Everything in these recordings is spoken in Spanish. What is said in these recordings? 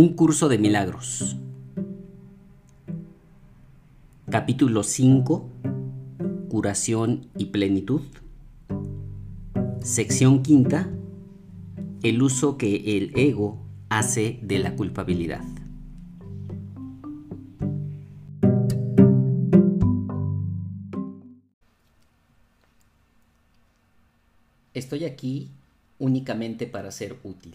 Un curso de milagros. Capítulo 5. Curación y plenitud. Sección quinta. El uso que el ego hace de la culpabilidad. Estoy aquí únicamente para ser útil.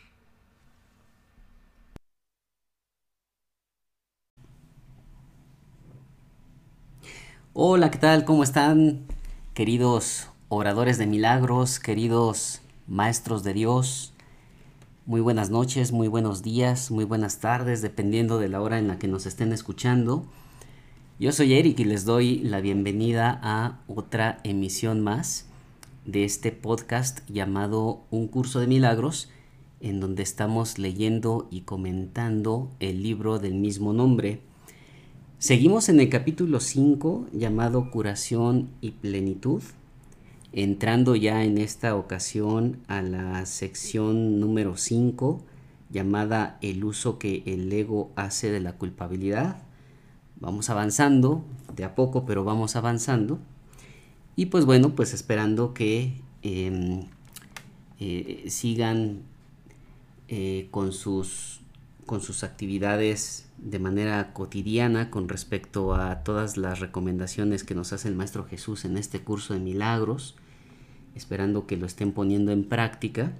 Hola, ¿qué tal? ¿Cómo están? Queridos oradores de milagros, queridos maestros de Dios. Muy buenas noches, muy buenos días, muy buenas tardes, dependiendo de la hora en la que nos estén escuchando. Yo soy Eric y les doy la bienvenida a otra emisión más de este podcast llamado Un curso de milagros, en donde estamos leyendo y comentando el libro del mismo nombre Seguimos en el capítulo 5 llamado Curación y Plenitud, entrando ya en esta ocasión a la sección número 5 llamada El uso que el ego hace de la culpabilidad. Vamos avanzando, de a poco, pero vamos avanzando. Y pues bueno, pues esperando que em, eh, sigan eh, con sus con sus actividades de manera cotidiana con respecto a todas las recomendaciones que nos hace el Maestro Jesús en este curso de milagros, esperando que lo estén poniendo en práctica.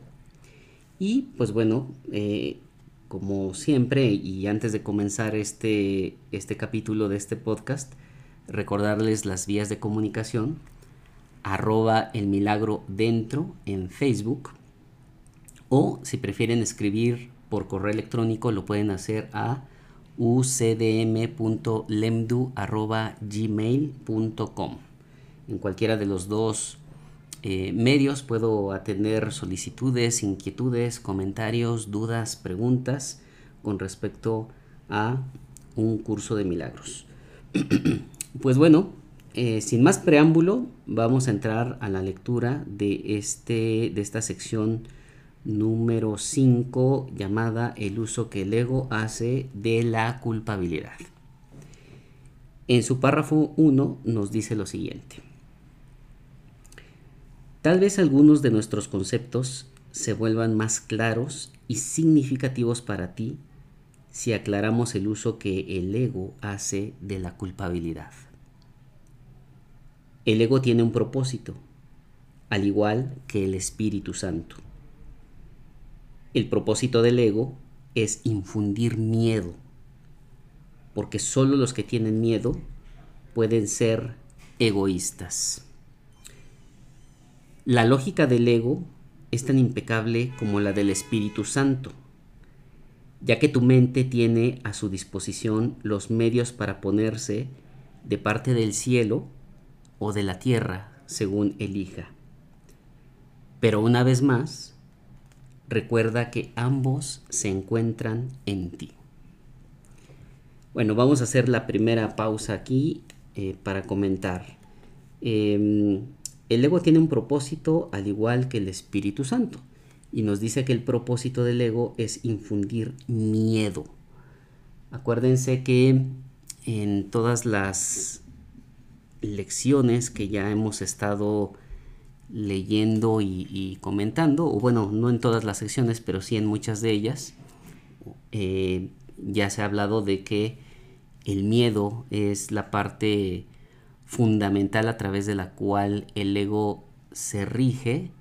Y pues bueno, eh, como siempre, y antes de comenzar este, este capítulo de este podcast, recordarles las vías de comunicación, arroba el milagro dentro en Facebook, o si prefieren escribir por correo electrónico lo pueden hacer a ucdm.lemdu.gmail.com. En cualquiera de los dos eh, medios puedo atender solicitudes, inquietudes, comentarios, dudas, preguntas con respecto a un curso de milagros. pues bueno, eh, sin más preámbulo, vamos a entrar a la lectura de, este, de esta sección número 5 llamada el uso que el ego hace de la culpabilidad. En su párrafo 1 nos dice lo siguiente. Tal vez algunos de nuestros conceptos se vuelvan más claros y significativos para ti si aclaramos el uso que el ego hace de la culpabilidad. El ego tiene un propósito, al igual que el Espíritu Santo. El propósito del ego es infundir miedo, porque solo los que tienen miedo pueden ser egoístas. La lógica del ego es tan impecable como la del Espíritu Santo, ya que tu mente tiene a su disposición los medios para ponerse de parte del cielo o de la tierra, según elija. Pero una vez más, recuerda que ambos se encuentran en ti. Bueno, vamos a hacer la primera pausa aquí eh, para comentar. Em, el ego tiene un propósito al igual que el Espíritu Santo y nos dice que el propósito del ego es infundir miedo. Acuérdense que en todas las lecciones que ya hemos estado leyendo y, comentando, o bueno, no en todas las secciones, pero sí en muchas de ellas, eh, ya se ha hablado de que el miedo es la parte fundamental a través de la cual el ego se rige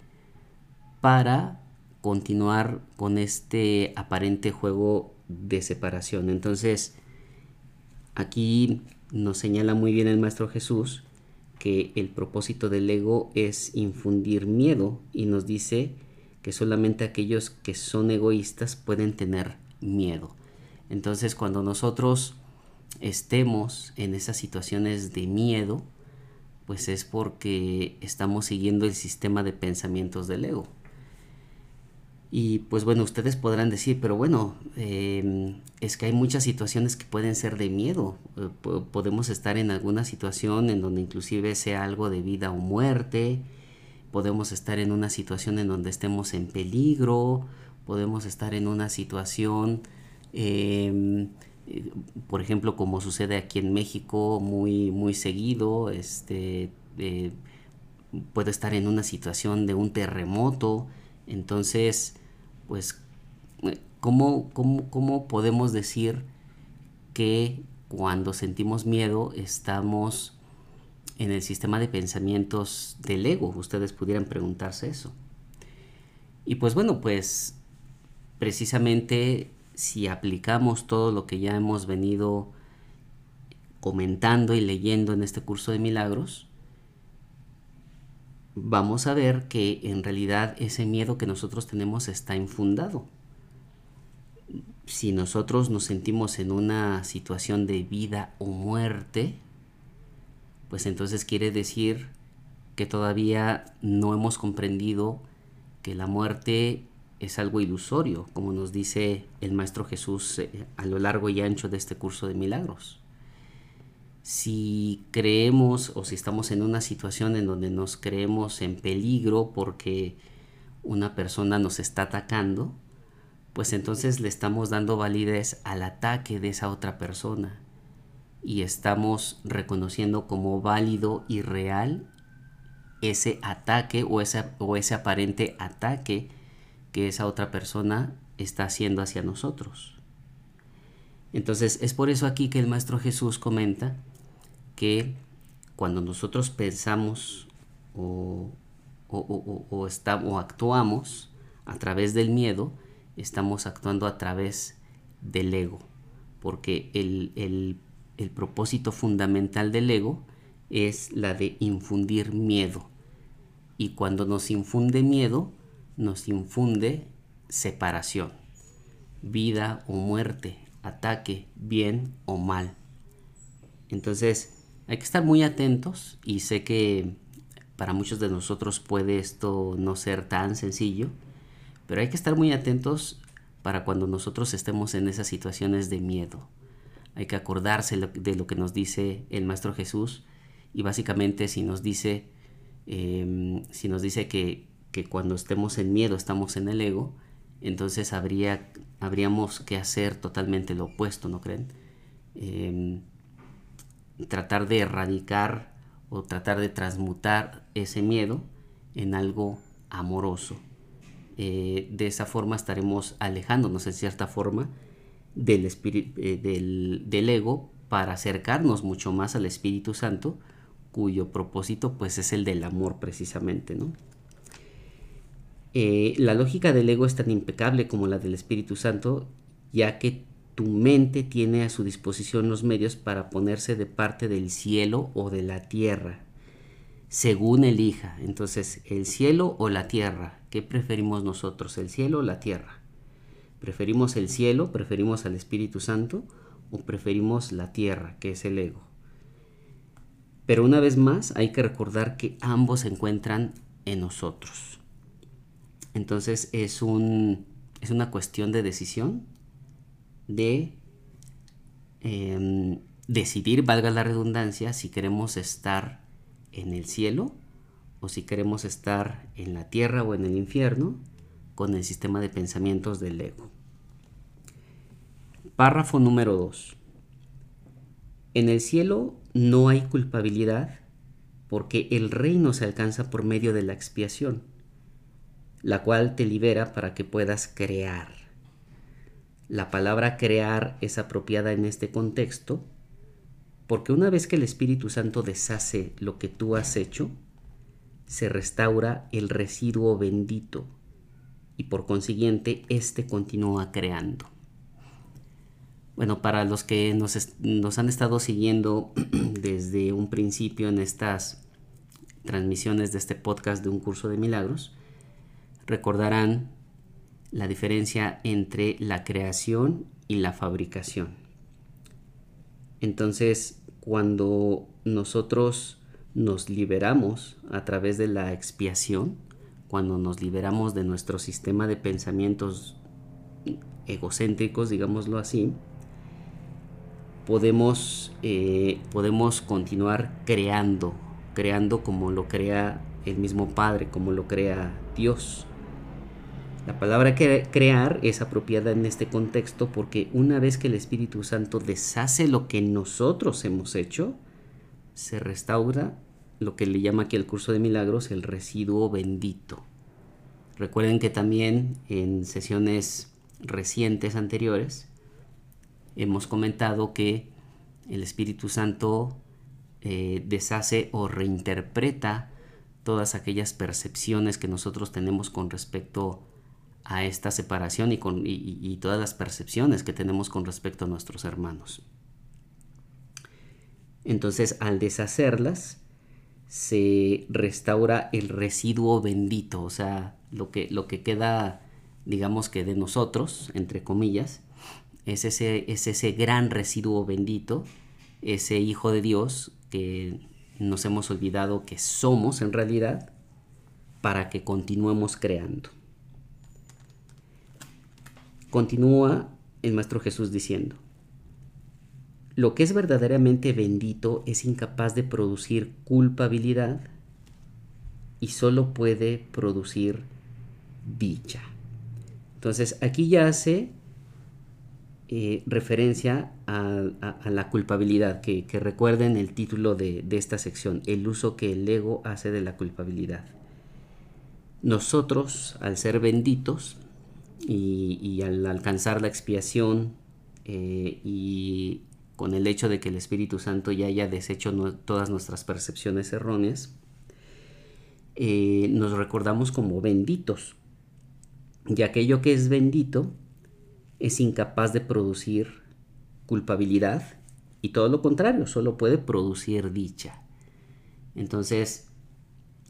para continuar con este aparente juego de separación. Entonces, aquí nos señala muy bien el Maestro Jesús que el propósito del ego es infundir miedo y nos dice que solamente aquellos que son egoístas pueden tener miedo. Entonces cuando nosotros estemos en esas situaciones de miedo, pues es porque estamos siguiendo el sistema de pensamientos del ego. Y pues bueno, ustedes podrán decir, pero bueno, em, es que hay muchas situaciones que pueden ser de miedo. Eh, podemos estar en alguna situación en donde inclusive sea algo de vida o muerte. Podemos estar en una situación en donde estemos en peligro. Podemos estar en una situación, em, eh, por ejemplo, como sucede aquí en México muy, muy seguido. Este, eh, puedo estar en una situación de un terremoto. Entonces, pues, ¿cómo, cómo, podemos decir que cuando sentimos miedo estamos en el sistema de pensamientos del ego? Ustedes pudieran preguntarse eso. Y pues bueno, pues precisamente si aplicamos todo lo que ya hemos venido comentando y leyendo en este curso de milagros, vamos a ver que en realidad ese miedo que nosotros tenemos está infundado. Si nosotros nos sentimos en una situación de vida o muerte, pues entonces quiere decir que todavía no hemos comprendido que la muerte es algo ilusorio, como nos dice el Maestro Jesús eh, a lo largo y ancho de este curso de milagros si creemos o si estamos en una situación en donde nos creemos en peligro porque una persona nos está atacando, pues entonces le estamos dando validez al ataque de esa otra persona y estamos reconociendo como válido y real ese ataque o, o ese aparente ataque que esa otra persona está haciendo hacia nosotros. Entonces es por eso aquí que el Maestro Jesús comenta que cuando nosotros pensamos o, o, actuamos a través del miedo, estamos actuando a través del ego, porque el, el propósito fundamental del ego es la de infundir miedo. Y cuando nos infunde miedo, nos infunde separación, vida o muerte, ataque, bien o mal. Entonces, hay que estar muy atentos y sé que para muchos de nosotros puede esto no ser tan sencillo, pero hay que estar muy atentos para cuando nosotros estemos en esas situaciones de miedo. Hay que acordarse de lo que nos dice el Maestro Jesús y básicamente si nos dice, em, si nos dice que, cuando estemos en miedo estamos en el ego, entonces habría, habríamos que hacer totalmente lo opuesto, ¿no creen? Tratar de erradicar o tratar de transmutar ese miedo en algo amoroso. Eh, de esa forma estaremos alejándonos en cierta forma del, eh, del, del, ego para acercarnos mucho más al Espíritu Santo, cuyo propósito pues es el del amor precisamente, ¿no? Eh, la lógica del ego es tan impecable como la del Espíritu Santo, ya que tu mente tiene a su disposición los medios para ponerse de parte del cielo o de la tierra, según elija. Entonces, el cielo o la tierra, ¿qué preferimos nosotros? ¿El cielo o la tierra? ¿Preferimos el cielo, preferimos al Espíritu Santo o preferimos la tierra, que es el ego? Pero una vez más, hay que recordar que ambos se encuentran en nosotros. Entonces es, un, es una cuestión de decisión de em, decidir, valga la redundancia, si queremos estar en el cielo o si queremos estar en la tierra o en el infierno con el sistema de pensamientos del ego. Párrafo número 2. En el cielo no hay culpabilidad porque el reino se alcanza por medio de la expiación, la cual te libera para que puedas crear. La palabra crear es apropiada en este contexto porque una vez que el Espíritu Santo deshace lo que tú has hecho, se restaura el residuo bendito y por consiguiente éste continúa creando. Bueno, para los que nos, nos, han estado siguiendo desde un principio en estas transmisiones de este podcast de un curso de milagros, recordarán la diferencia entre la creación y la fabricación. Entonces, cuando nosotros nos liberamos a través de la expiación, cuando nos liberamos de nuestro sistema de pensamientos egocéntricos, digámoslo así, podemos, eh, podemos continuar creando, creando como lo crea el mismo Padre, como lo crea Dios. La palabra crear es apropiada en este contexto porque una vez que el Espíritu Santo deshace lo que nosotros hemos hecho, se restaura lo que le llama aquí el curso de milagros el residuo bendito. Recuerden que también en sesiones recientes anteriores hemos comentado que el Espíritu Santo eh, deshace o reinterpreta todas aquellas percepciones que nosotros tenemos con respecto a esta separación y, con, y todas las percepciones que tenemos con respecto a nuestros hermanos. Entonces, al deshacerlas, se restaura el residuo bendito, o sea, lo que, lo que queda, digamos que de nosotros, entre comillas, es ese, es ese gran residuo bendito, ese Hijo de Dios que nos hemos olvidado que somos en realidad, para que continuemos creando. Continúa el Maestro Jesús diciendo, lo que es verdaderamente bendito es incapaz de producir culpabilidad y solo puede producir dicha. Entonces aquí ya hace eh, referencia a, la culpabilidad, que, recuerden el título de, esta sección, el uso que el ego hace de la culpabilidad. Nosotros, al ser benditos y, al alcanzar la expiación eh, y con el hecho de que el Espíritu Santo ya haya deshecho todas nuestras percepciones erróneas, eh, nos recordamos como benditos. Y aquello que es bendito es incapaz de producir culpabilidad y todo lo contrario, solo puede producir dicha. Entonces,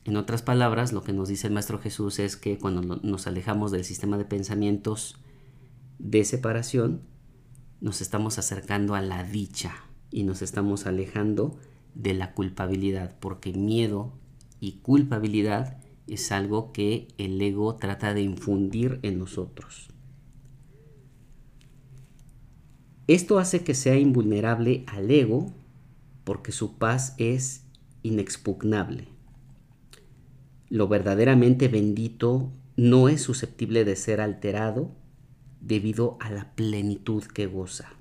en otras palabras, lo que nos dice el Maestro Jesús es que cuando nos alejamos del sistema de pensamientos de separación, nos estamos acercando a la dicha y nos estamos alejando de la culpabilidad, porque miedo y culpabilidad es algo que el ego trata de infundir en nosotros. Esto hace que sea invulnerable al ego porque su paz es inexpugnable. Lo verdaderamente bendito no es susceptible de ser alterado debido a la plenitud que goza.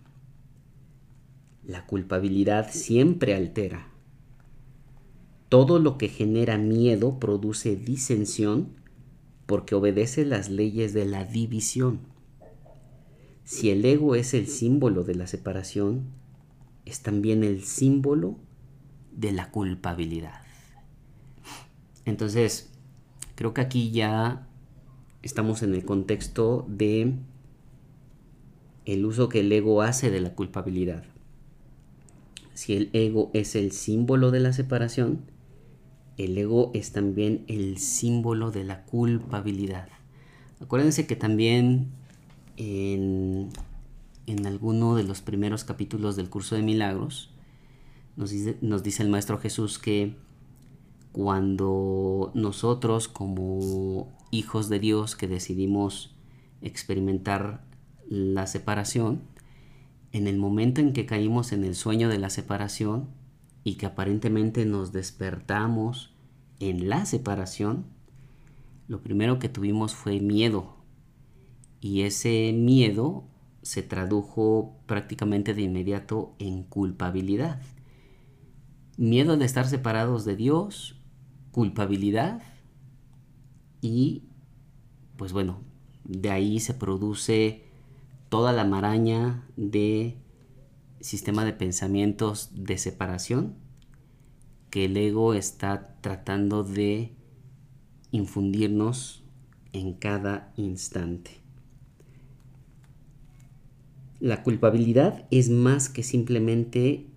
La culpabilidad siempre altera. Todo lo que genera miedo produce disensión porque obedece las leyes de la división. Si el ego es el símbolo de la separación, es también el símbolo de la culpabilidad. Entonces, creo que aquí ya estamos en el contexto de el uso que el ego hace de la culpabilidad. Si el ego es el símbolo de la separación, el ego es también el símbolo de la culpabilidad. Acuérdense que también en, alguno de los primeros capítulos del curso de milagros, nos dice, nos dice el Maestro Jesús que cuando nosotros como hijos de Dios que decidimos experimentar la separación, en el momento en que caímos en el sueño de la separación y que aparentemente nos despertamos en la separación, lo primero que tuvimos fue miedo y ese miedo se tradujo prácticamente de inmediato en culpabilidad. Miedo de estar separados de Dios, culpabilidad y pues bueno, de ahí se produce toda la maraña de sistema de pensamientos de separación que el ego está tratando de infundirnos en cada instante. La culpabilidad es más que simplemente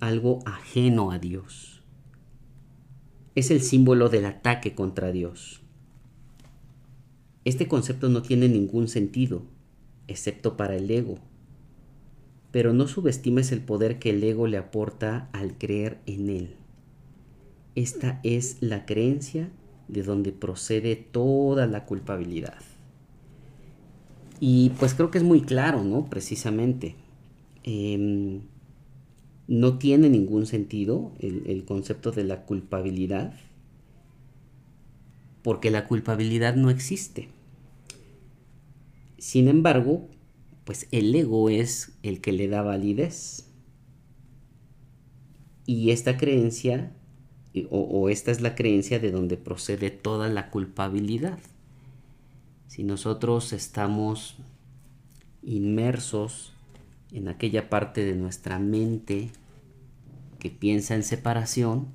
algo ajeno a Dios. Es el símbolo del ataque contra Dios. Este concepto no tiene ningún sentido, excepto para el ego, pero no subestimes el poder que el ego le aporta al creer en él. Esta es la creencia de donde procede toda la culpabilidad. Y pues creo que es muy claro, ¿no? Precisamente. Em, no tiene ningún sentido el, concepto de la culpabilidad, porque la culpabilidad no existe. Sin embargo, pues el ego es el que le da validez. Y esta creencia, o, o, esta es la creencia de donde procede toda la culpabilidad. Si nosotros estamos inmersos en aquella parte de nuestra mente que piensa en separación,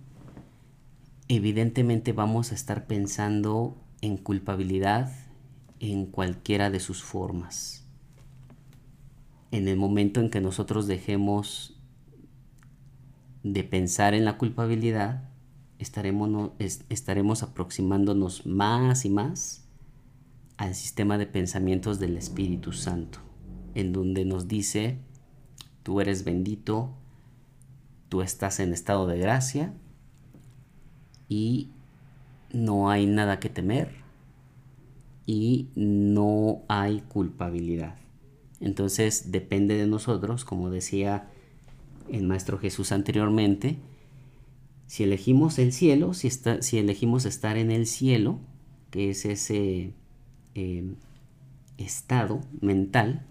evidentemente vamos a estar pensando en culpabilidad en cualquiera de sus formas. En el momento en que nosotros dejemos de pensar en la culpabilidad, estaremos, estaremos aproximándonos más y más al sistema de pensamientos del Espíritu Santo en donde nos dice, tú eres bendito, tú estás en estado de gracia y no hay nada que temer y no hay culpabilidad. Entonces depende de nosotros, como decía el Maestro Jesús anteriormente, si elegimos el cielo, si, elegimos estar en el cielo, que es ese eh, estado mental,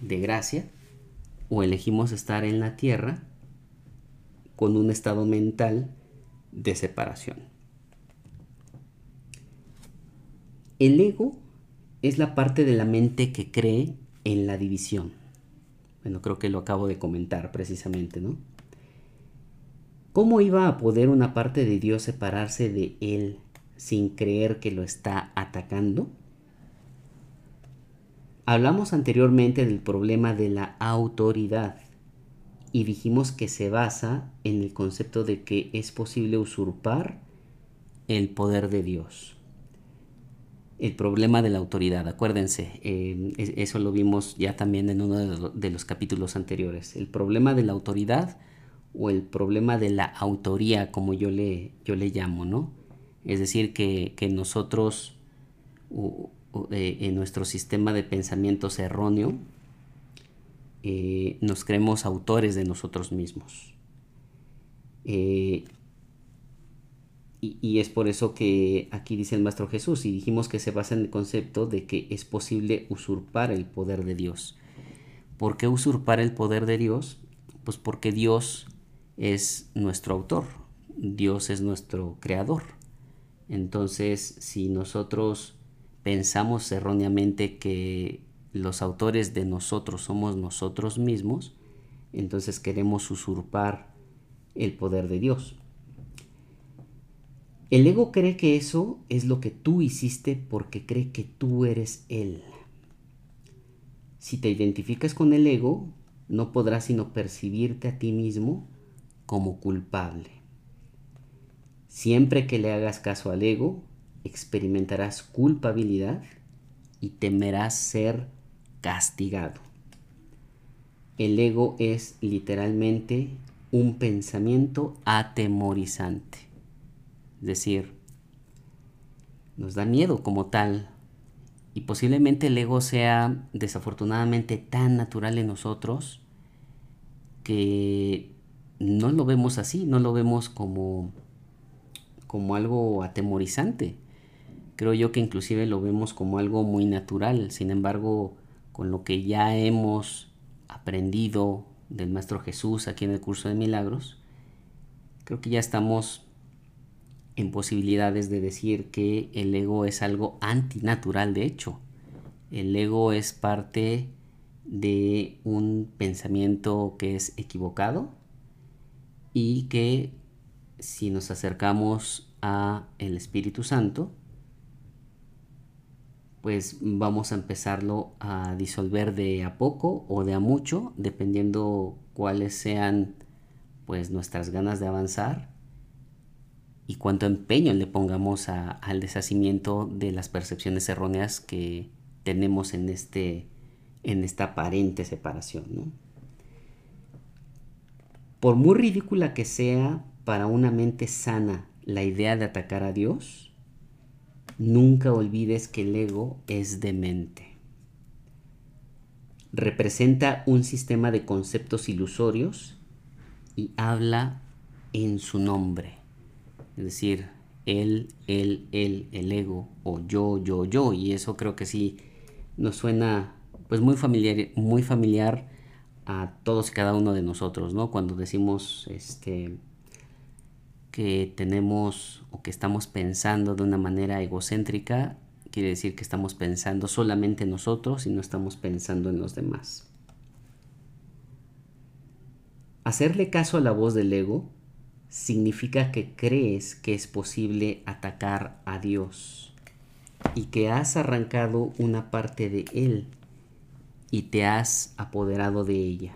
de gracia o elegimos estar en la tierra con un estado mental de separación. El ego es la parte de la mente que cree en la división. Bueno, creo que lo acabo de comentar precisamente, ¿no? ¿Cómo iba a poder una parte de Dios separarse de Él sin creer que lo está atacando? Hablamos anteriormente del problema de la autoridad y dijimos que se basa en el concepto de que es posible usurpar el poder de Dios. El problema de la autoridad, acuérdense, eh, eso lo vimos ya también en uno de, los capítulos anteriores. El problema de la autoridad o el problema de la autoría, como yo le, yo le llamo, ¿no? Es decir, que, que nosotros eh, en nuestro sistema de pensamientos erróneo, eh, nos creemos autores de nosotros mismos. Eh, y, es por eso que aquí dice el Maestro Jesús, y dijimos que se basa en el concepto de que es posible usurpar el poder de Dios. ¿Por qué usurpar el poder de Dios? Pues porque Dios es nuestro autor, Dios es nuestro creador. Entonces, si nosotros pensamos erróneamente que los autores de nosotros somos nosotros mismos, entonces queremos usurpar el poder de Dios. El ego cree que eso es lo que tú hiciste porque cree que tú eres Él. Si te identificas con el ego, no podrás sino percibirte a ti mismo como culpable. Siempre que le hagas caso al ego, experimentarás culpabilidad y temerás ser castigado. El ego es literalmente un pensamiento atemorizante. Es decir, nos da miedo como tal. Y posiblemente el ego sea desafortunadamente tan natural en nosotros que no lo vemos así, no lo vemos como, como algo atemorizante creo yo que inclusive lo vemos como algo muy natural. Sin embargo, con lo que ya hemos aprendido del Maestro Jesús aquí en el curso de milagros, creo que ya estamos en posibilidades de decir que el ego es algo antinatural, de hecho. El ego es parte de un pensamiento que es equivocado y que si nos acercamos a el Espíritu Santo, pues vamos a empezarlo a disolver de a poco o de a mucho, dependiendo cuáles sean pues nuestras ganas de avanzar y cuánto empeño le pongamos al deshacimiento de las percepciones erróneas que tenemos en, este, en esta aparente separación. por muy ridícula que sea para una mente sana la idea de atacar a Dios, nunca olvides que el ego es demente. Representa un sistema de conceptos ilusorios y habla en su nombre. Es decir, él, él, él, el ego, o yo, yo, yo. Y eso creo que sí nos suena pues muy familiar, muy familiar a todos y cada uno de nosotros, ¿no? Cuando decimos este que tenemos o que estamos pensando de una manera egocéntrica, quiere decir que estamos pensando solamente en nosotros y no estamos pensando en los demás. Hacerle caso a la voz del ego significa que crees que es posible atacar a Dios y que has arrancado una parte de Él y te has apoderado de ella.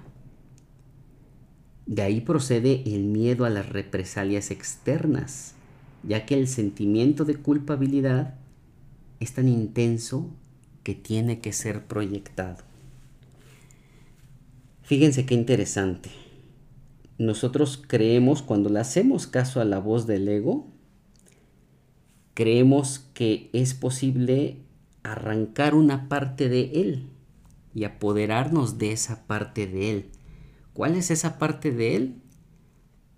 De ahí procede el miedo a las represalias externas, ya que el sentimiento de culpabilidad es tan intenso que tiene que ser proyectado. Fíjense qué interesante nosotros creemos, cuando le hacemos caso a la voz del ego, creemos que es posible arrancar una parte de él y apoderarnos de esa parte de él. ¿Cuál es esa parte de él?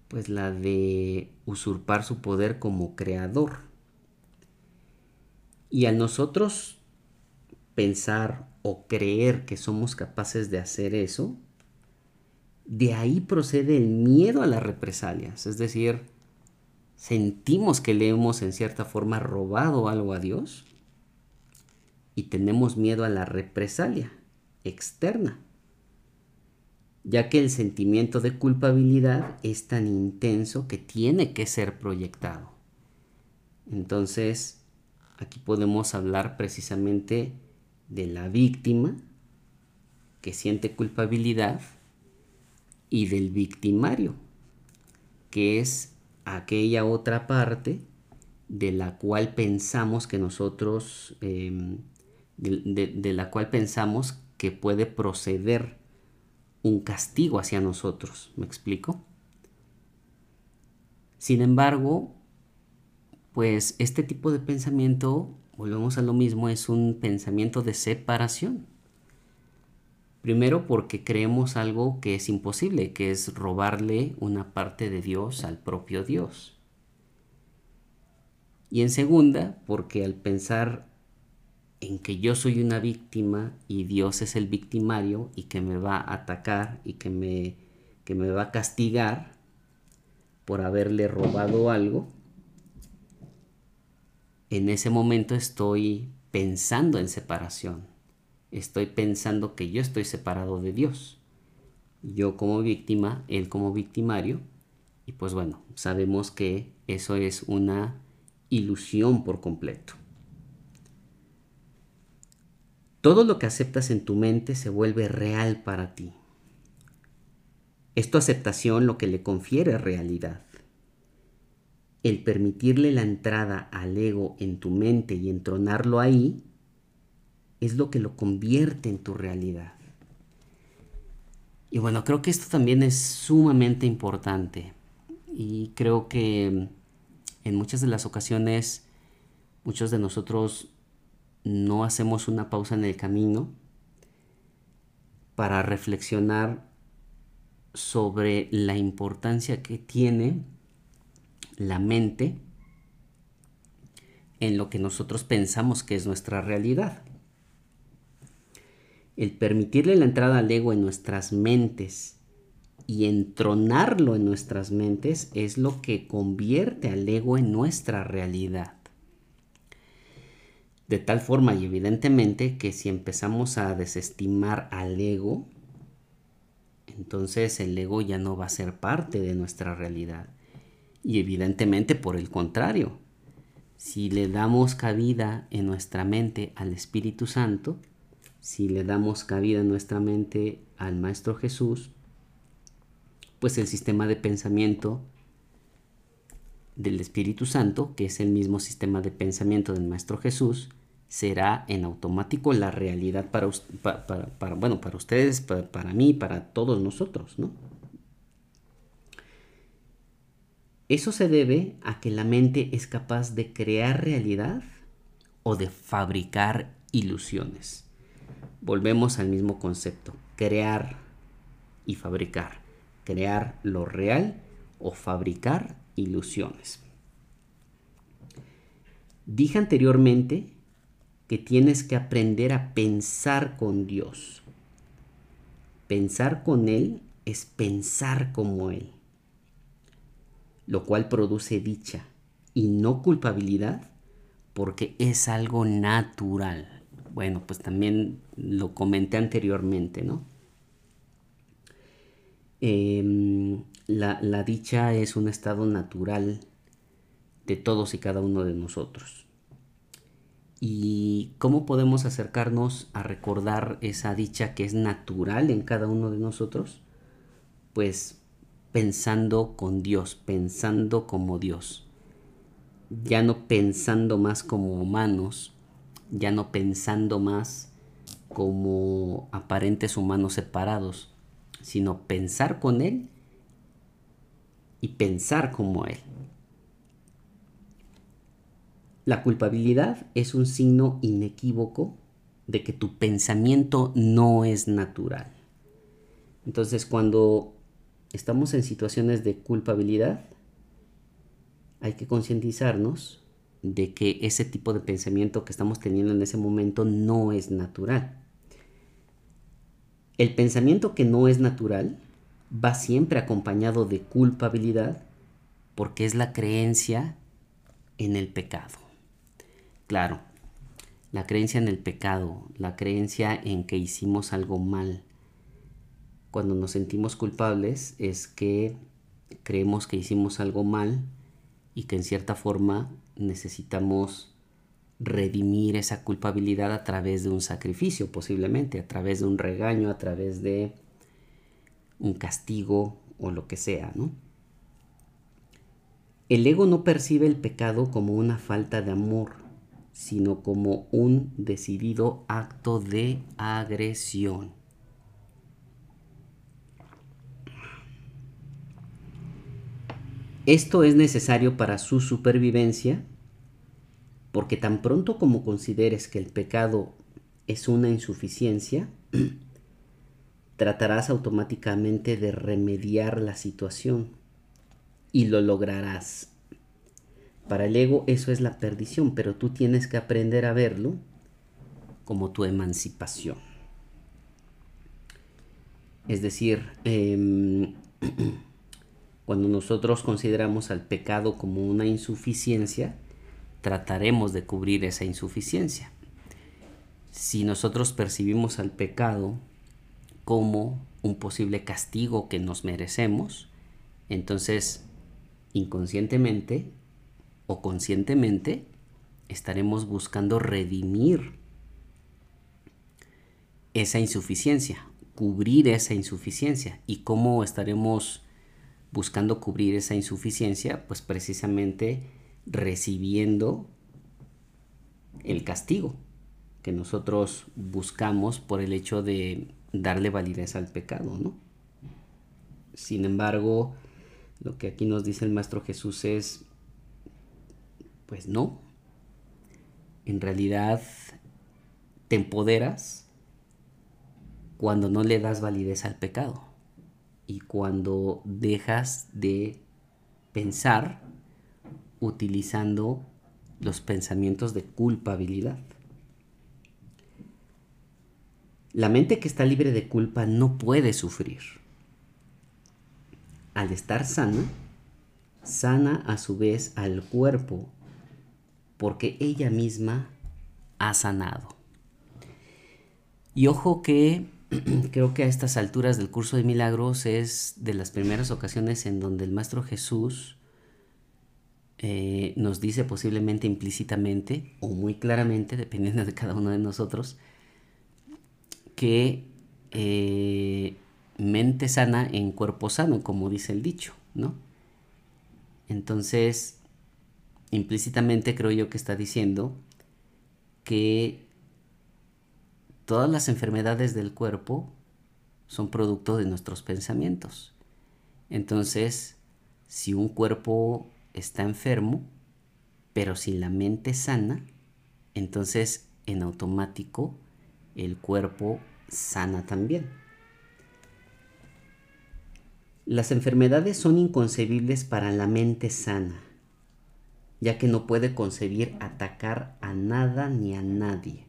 Pues la de usurpar su poder como creador. Y al nosotros pensar o creer que somos capaces de hacer eso, de ahí procede el miedo a las represalias, es decir, sentimos que le hemos en cierta forma robado algo a Dios y tenemos miedo a la represalia externa, ya que el sentimiento de culpabilidad es tan intenso que tiene que ser proyectado. Entonces, aquí podemos hablar precisamente de la víctima que siente culpabilidad y del victimario, que es aquella otra parte de la cual pensamos que nosotros, em, de, la cual pensamos que puede proceder un castigo hacia nosotros. ¿Me explico? Sin embargo, pues este tipo de pensamiento, volvemos a lo mismo, es un pensamiento de separación. Primero porque creemos algo que es imposible, que es robarle una parte de Dios al propio Dios. Y en segunda, porque al pensar en que yo soy una víctima y Dios es el victimario y que me va a atacar y que me, que me va a castigar por haberle robado algo, en ese momento estoy pensando en separación estoy pensando que yo estoy separado de Dios. Yo como víctima, Él como victimario. Y pues bueno, sabemos que eso es una ilusión por completo. Todo lo que aceptas en tu mente se vuelve real para ti. Es tu aceptación lo que le confiere realidad. El permitirle la entrada al ego en tu mente y entronarlo ahí es lo que lo convierte en tu realidad. Y bueno, creo que esto también es sumamente importante. Y creo que en muchas de las ocasiones muchos de nosotros no hacemos una pausa en el camino para reflexionar sobre la importancia que tiene la mente en lo que nosotros pensamos que es nuestra realidad el permitirle la entrada al ego en nuestras mentes y entronarlo en nuestras mentes es lo que convierte al ego en nuestra realidad. De tal forma y evidentemente que si empezamos a desestimar al ego, entonces el ego ya no va a ser parte de nuestra realidad. Y evidentemente por el contrario, si le damos cabida en nuestra mente al Espíritu Santo, si le damos cabida en nuestra mente al Maestro Jesús, pues el sistema de pensamiento del Espíritu Santo, que es el mismo sistema de pensamiento del Maestro Jesús, será en automático la realidad para, para, bueno, para ustedes, para, para mí, para todos nosotros, ¿no? Eso se debe a que la mente es capaz de crear realidad o de fabricar ilusiones. Volvemos al mismo concepto, crear y fabricar. Crear lo real o fabricar ilusiones. Dije anteriormente que tienes que aprender a pensar con Dios. Pensar con Él es pensar como Él lo cual produce dicha y no culpabilidad porque es algo natural. Bueno, pues también lo comenté anteriormente, ¿no? Em, la, la dicha es un estado natural de todos y cada uno de nosotros. ¿Y cómo podemos acercarnos a recordar esa dicha que es natural en cada uno de nosotros? Pues pensando con Dios, pensando como Dios, ya no pensando más como humanos, ya no pensando más como aparentes humanos separados, sino pensar con Él y pensar como Él. La culpabilidad es un signo inequívoco de que tu pensamiento no es natural. Entonces cuando estamos en situaciones de culpabilidad, hay que concientizarnos de que ese tipo de pensamiento que estamos teniendo en ese momento no es natural. El pensamiento que no es natural va siempre acompañado de culpabilidad porque es la creencia en el pecado. Claro, la creencia en el pecado, la creencia en que hicimos algo mal, cuando nos sentimos culpables es que creemos que hicimos algo mal y que en cierta forma necesitamos redimir esa culpabilidad a través de un sacrificio posiblemente, a través de un regaño, a través de un castigo o lo que sea, ¿no? El ego no percibe el pecado como una falta de amor, sino como un decidido acto de agresión. Esto es necesario para su supervivencia porque tan pronto como consideres que el pecado es una insuficiencia, tratarás automáticamente de remediar la situación y lo lograrás. Para el ego eso es la perdición, pero tú tienes que aprender a verlo como tu emancipación. Es decir, eh, Cuando nosotros consideramos al pecado como una insuficiencia, trataremos de cubrir esa insuficiencia. Si nosotros percibimos al pecado como un posible castigo que nos merecemos, entonces inconscientemente o conscientemente estaremos buscando redimir esa insuficiencia, cubrir esa insuficiencia. ¿Y cómo estaremos buscando cubrir esa insuficiencia, pues precisamente recibiendo el castigo que nosotros buscamos por el hecho de darle validez al pecado, ¿no? Sin embargo, lo que aquí nos dice el Maestro Jesús es, pues no, en realidad te empoderas cuando no le das validez al pecado y cuando dejas de pensar utilizando los pensamientos de culpabilidad. La mente que está libre de culpa no puede sufrir. Al estar sana, sana a su vez al cuerpo porque ella misma ha sanado. Y ojo que creo que a estas alturas del curso de milagros es de las primeras ocasiones en donde el Maestro Jesús eh, nos dice posiblemente implícitamente o muy claramente, dependiendo de cada uno de nosotros, que eh, mente sana en cuerpo sano, como dice el dicho, ¿no? Entonces, implícitamente creo yo que está diciendo que Todas las enfermedades del cuerpo son producto de nuestros pensamientos. Entonces, si un cuerpo está enfermo, pero si la mente sana, entonces en automático el cuerpo sana también. Las enfermedades son inconcebibles para la mente sana, ya que no puede concebir atacar a nada ni a nadie.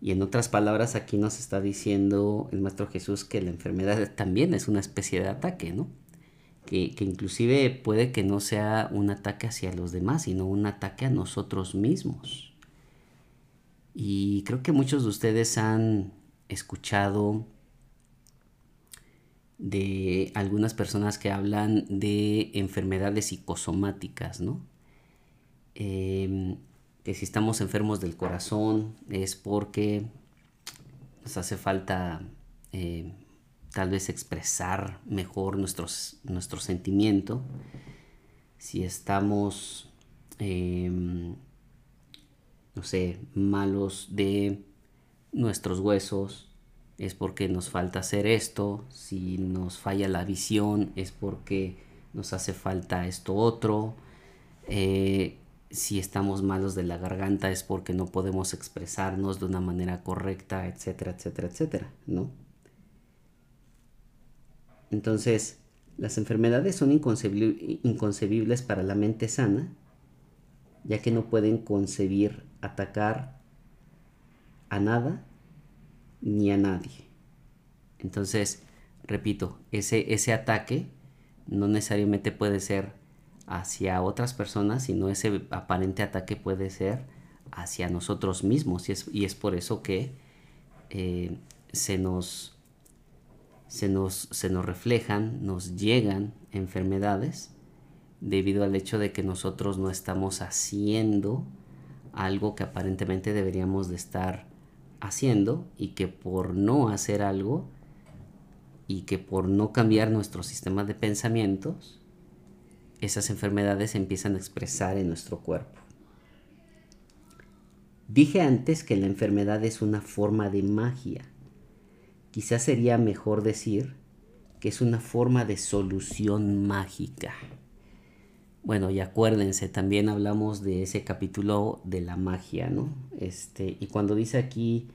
Y en otras palabras, aquí nos está diciendo el Maestro Jesús que la enfermedad también es una especie de ataque, ¿no? Que, que, inclusive puede que no sea un ataque hacia los demás, sino un ataque a nosotros mismos. Y creo que muchos de ustedes han escuchado de algunas personas que hablan de enfermedades psicosomáticas, ¿no? Em, que si estamos enfermos del corazón es porque nos hace falta eh, tal vez expresar mejor nuestros, nuestro sentimiento. Si estamos, em, no sé, malos de nuestros huesos, es porque nos falta hacer esto, si nos falla la visión es porque nos hace falta esto otro, eh, si estamos malos de la garganta es porque no podemos expresarnos de una manera correcta, etcétera, etcétera, etcétera, ¿no? Entonces, las enfermedades son inconcebibles para la mente sana, ya que no pueden concebir atacar a nada ni a nadie. Entonces, repito, ese, ese ataque no necesariamente puede ser hacia otras personas, sino ese aparente ataque puede ser hacia nosotros mismos. Y es, y es por eso que eh, se, nos, se, nos, se nos reflejan, nos llegan enfermedades debido al hecho de que nosotros no estamos haciendo algo que aparentemente deberíamos de estar haciendo y que por no hacer algo y que por no cambiar nuestro sistema de pensamientos, esas enfermedades empiezan a expresar en nuestro cuerpo. Dije antes que la enfermedad es una forma de magia. Quizás sería mejor decir que es una forma de solución mágica. Bueno, y acuérdense, también hablamos de ese capítulo de la magia, ¿no? Este, y cuando dice aquí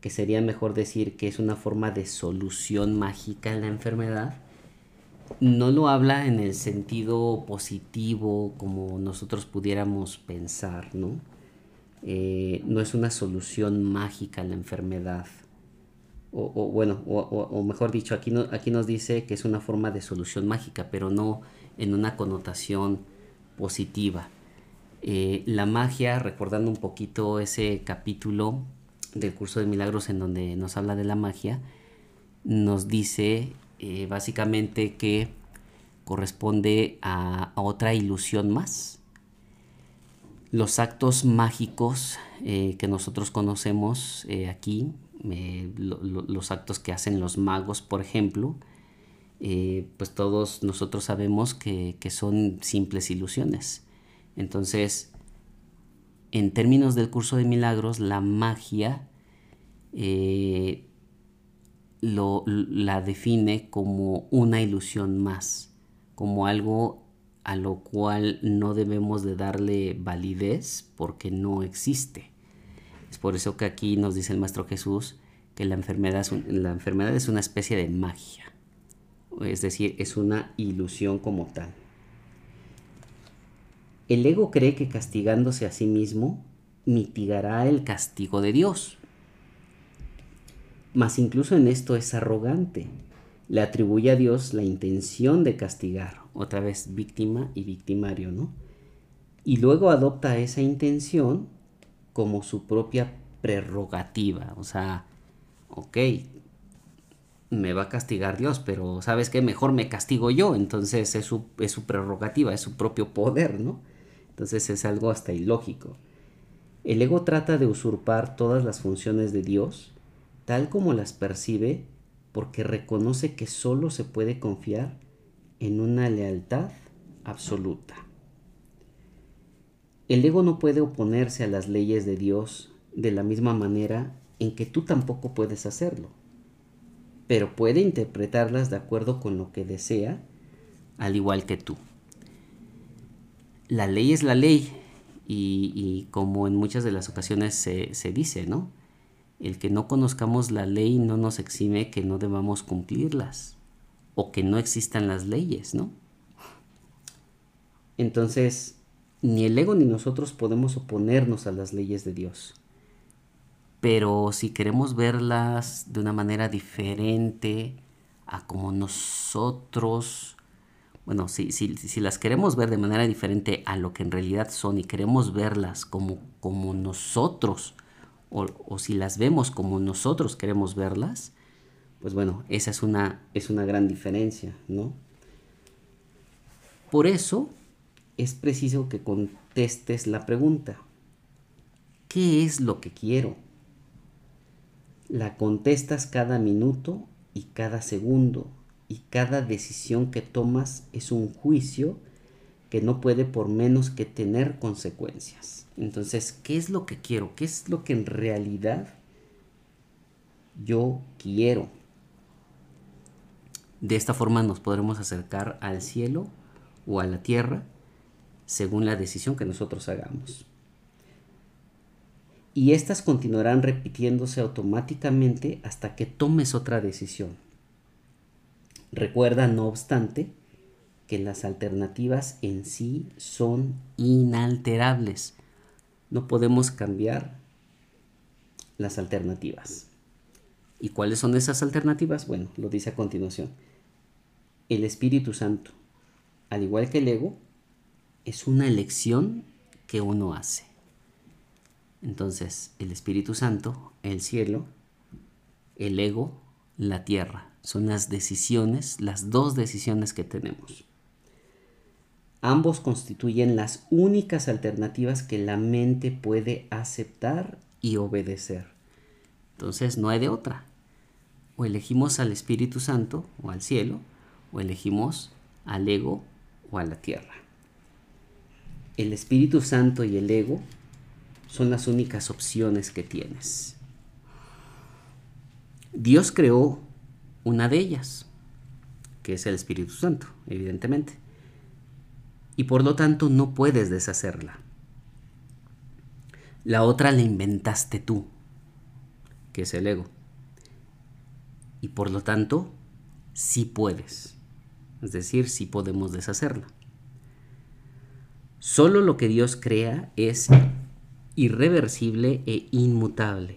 que sería mejor decir que es una forma de solución mágica en la enfermedad, no lo habla en el sentido positivo como nosotros pudiéramos pensar, ¿no? Eh, no es una solución mágica la enfermedad. O, bueno, o, mejor dicho, aquí, no, aquí nos dice que es una forma de solución mágica, pero no en una connotación positiva. Eh, la magia, recordando un poquito ese capítulo del curso de milagros en donde nos habla de la magia, nos dice eh, básicamente que corresponde a, otra ilusión más. Los actos mágicos eh, que nosotros conocemos aquí, los actos que hacen los magos, por ejemplo, eh, pues todos nosotros sabemos que, son simples ilusiones. Entonces, en términos del curso de milagros, la magia eh, la define como una ilusión más, como algo a lo cual no debemos de darle validez porque no existe. Es por eso que aquí nos dice el Maestro Jesús que la enfermedad la enfermedad es una especie de magia es decir, es una ilusión como tal. El ego cree que castigándose a sí mismo mitigará el castigo de Dios. Mas incluso en esto es arrogante. Le atribuye a Dios la intención de castigar, otra vez víctima y victimario, ¿no? Y luego adopta esa intención como su propia prerrogativa. O sea, ok, me va a castigar Dios, pero ¿sabes qué? Mejor me castigo yo, entonces es su, es su prerrogativa, es su propio poder, ¿no? Entonces es algo hasta ilógico. El ego trata de usurpar todas las funciones de Dios, tal como las percibe, porque reconoce que solo se puede confiar en una lealtad absoluta. El ego no puede oponerse a las leyes de Dios de la misma manera en que tú tampoco puedes hacerlo pero puede interpretarlas de acuerdo con lo que desea, al igual que tú. La ley es la ley y, como en muchas de las ocasiones se, se dice, ¿no? El que no conozcamos la ley no nos exime que no debamos cumplirlas o que no existan las leyes, ¿no? Entonces, ni el ego ni nosotros podemos oponernos a las leyes de Dios. Pero si queremos verlas de una manera diferente a como nosotros, bueno, si, si, las queremos ver de manera diferente a lo que en realidad son y queremos verlas como, como nosotros, o, si las vemos como nosotros queremos verlas, pues bueno, esa es una, es una gran diferencia, ¿no? Por eso es preciso que contestes la pregunta, ¿qué es lo que quiero? la contestas cada minuto y cada segundo y cada decisión que tomas es un juicio que no puede por menos que tener consecuencias. Entonces, ¿qué es lo que quiero? ¿Qué es lo que en realidad yo quiero? De esta forma nos podremos acercar al cielo o a la tierra según la decisión que nosotros hagamos y éstas continuarán repitiéndose automáticamente hasta que tomes otra decisión. Recuerda, no obstante, que las alternativas en sí son inalterables. No podemos cambiar las alternativas. ¿Y cuáles son esas alternativas? Bueno, lo dice a continuación. El Espíritu Santo, al igual que el ego, es una elección que uno hace. Entonces, el Espíritu Santo, el cielo, el ego, la tierra. Son las decisiones, las dos decisiones que tenemos. Ambos constituyen las únicas alternativas que la mente puede aceptar y obedecer. Entonces no hay de otra. O elegimos al Espíritu Santo o al cielo, o elegimos al ego o a la tierra. El Espíritu Santo y el ego son las únicas opciones que tienes. Dios creó una de ellas, que es el Espíritu Santo, evidentemente. Y por lo tanto no puedes deshacerla. La otra la inventaste tú, que es el ego. Y por lo tanto, sí puedes. Es decir, sí podemos deshacerla. Solo lo que Dios crea es irreversible e inmutable.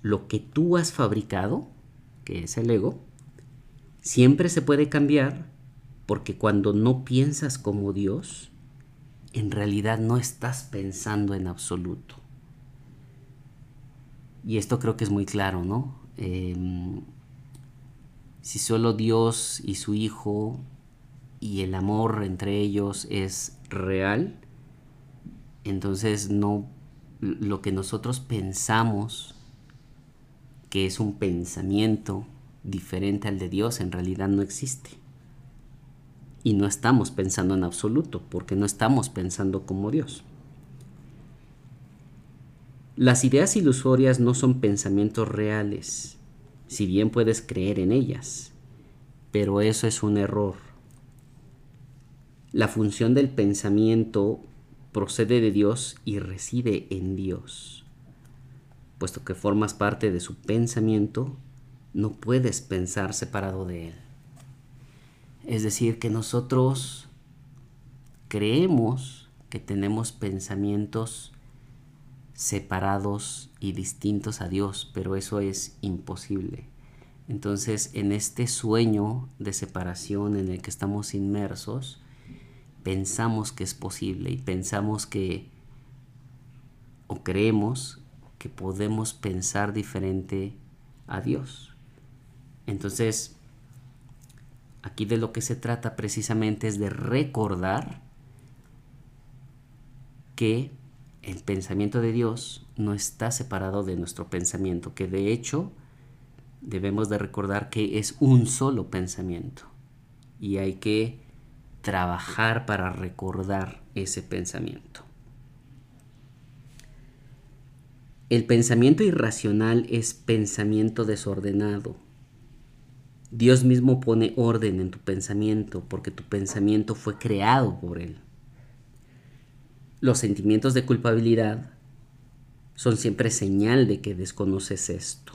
Lo que tú has fabricado, que es el ego, siempre se puede cambiar porque cuando no piensas como Dios, en realidad no estás pensando en absoluto. Y esto creo que es muy claro, ¿no? Em, si solo Dios y su Hijo y el amor entre ellos es real, entonces no lo que nosotros pensamos que es un pensamiento diferente al de Dios en realidad no existe. Y no estamos pensando en absoluto, porque no estamos pensando como Dios. Las ideas ilusorias no son pensamientos reales, si bien puedes creer en ellas, pero eso es un error. La función del pensamiento procede de Dios y reside en Dios. Puesto que formas parte de su pensamiento, no puedes pensar separado de Él. Es decir, que nosotros creemos que tenemos pensamientos separados y distintos a Dios, pero eso es imposible. Entonces, en este sueño de separación en el que estamos inmersos, pensamos que es posible y pensamos que o creemos que podemos pensar diferente a Dios. Entonces, aquí de lo que se trata precisamente es de recordar que el pensamiento de Dios no está separado de nuestro pensamiento, que de hecho debemos de recordar que es un solo pensamiento y hay que trabajar para recordar ese pensamiento. El pensamiento irracional es pensamiento desordenado. Dios mismo pone orden en tu pensamiento porque tu pensamiento fue creado por Él. Los sentimientos de culpabilidad son siempre señal de que desconoces esto.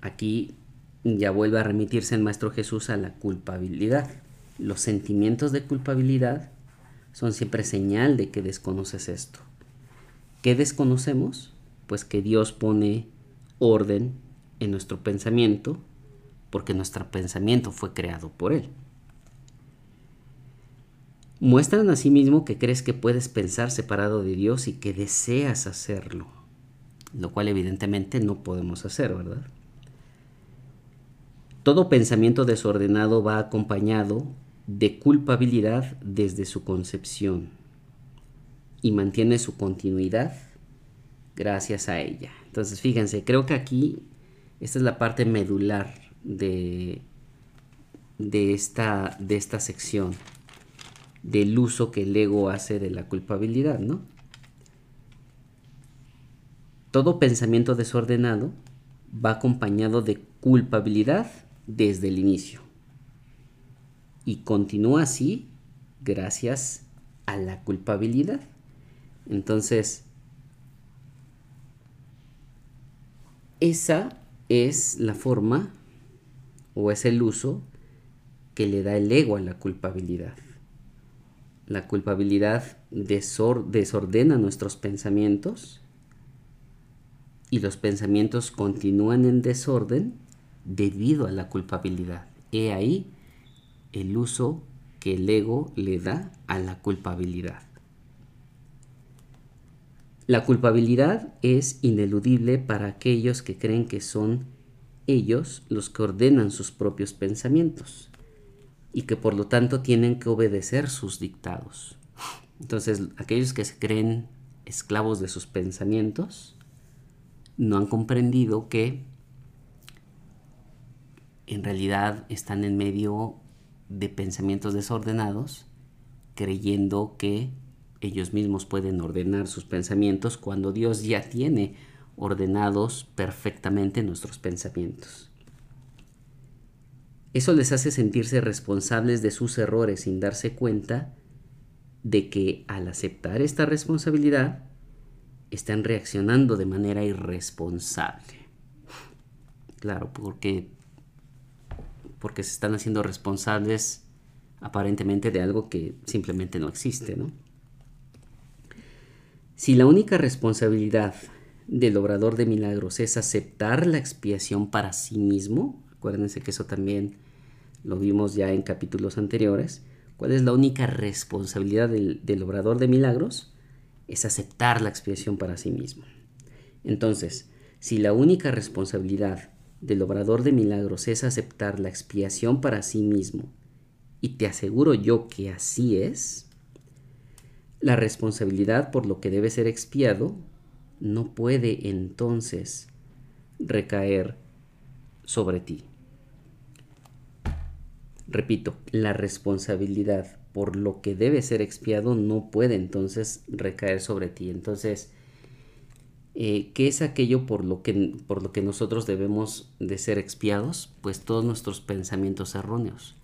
Aquí ya vuelve a remitirse el Maestro Jesús a la culpabilidad. Los sentimientos de culpabilidad son siempre señal de que desconoces esto. ¿Qué desconocemos? Pues que Dios pone orden en nuestro pensamiento porque nuestro pensamiento fue creado por Él. Muestran asimismo que crees que puedes pensar separado de Dios y que deseas hacerlo, lo cual evidentemente no podemos hacer, ¿verdad? Todo pensamiento desordenado va acompañado de culpabilidad desde su concepción y mantiene su continuidad gracias a ella. Entonces, fíjense, creo que aquí esta es la parte medular de, de, esta, de esta sección, del uso que el ego hace de la culpabilidad, ¿no? Todo pensamiento desordenado va acompañado de culpabilidad desde el inicio. Y continúa así gracias a la culpabilidad. Entonces, esa es la forma o es el uso que le da el ego a la culpabilidad. La culpabilidad desordena nuestros pensamientos y los pensamientos continúan en desorden debido a la culpabilidad. He ahí el uso que el ego le da a la culpabilidad. La culpabilidad es ineludible para aquellos que creen que son ellos los que ordenan sus propios pensamientos y que por lo tanto tienen que obedecer sus dictados. Entonces, aquellos que se creen esclavos de sus pensamientos no han comprendido que en realidad están en medio de pensamientos desordenados, creyendo que ellos mismos pueden ordenar sus pensamientos cuando Dios ya tiene ordenados perfectamente nuestros pensamientos. Eso les hace sentirse responsables de sus errores sin darse cuenta de que al aceptar esta responsabilidad están reaccionando de manera irresponsable. Claro, porque porque se están haciendo responsables aparentemente de algo que simplemente no existe, ¿no? Si la única responsabilidad del obrador de milagros es aceptar la expiación para sí mismo, acuérdense que eso también lo vimos ya en capítulos anteriores, ¿cuál es la única responsabilidad del, del obrador de milagros? Es aceptar la expiación para sí mismo. Entonces, si la única responsabilidad del obrador de milagros es aceptar la expiación para sí mismo, y te aseguro yo que así es, la responsabilidad por lo que debe ser expiado no puede entonces recaer sobre ti. Repito, la responsabilidad por lo que debe ser expiado no puede entonces recaer sobre ti. Entonces, eh, ¿qué es aquello por lo, que, por lo que nosotros debemos de ser expiados? Pues todos nuestros pensamientos erróneos.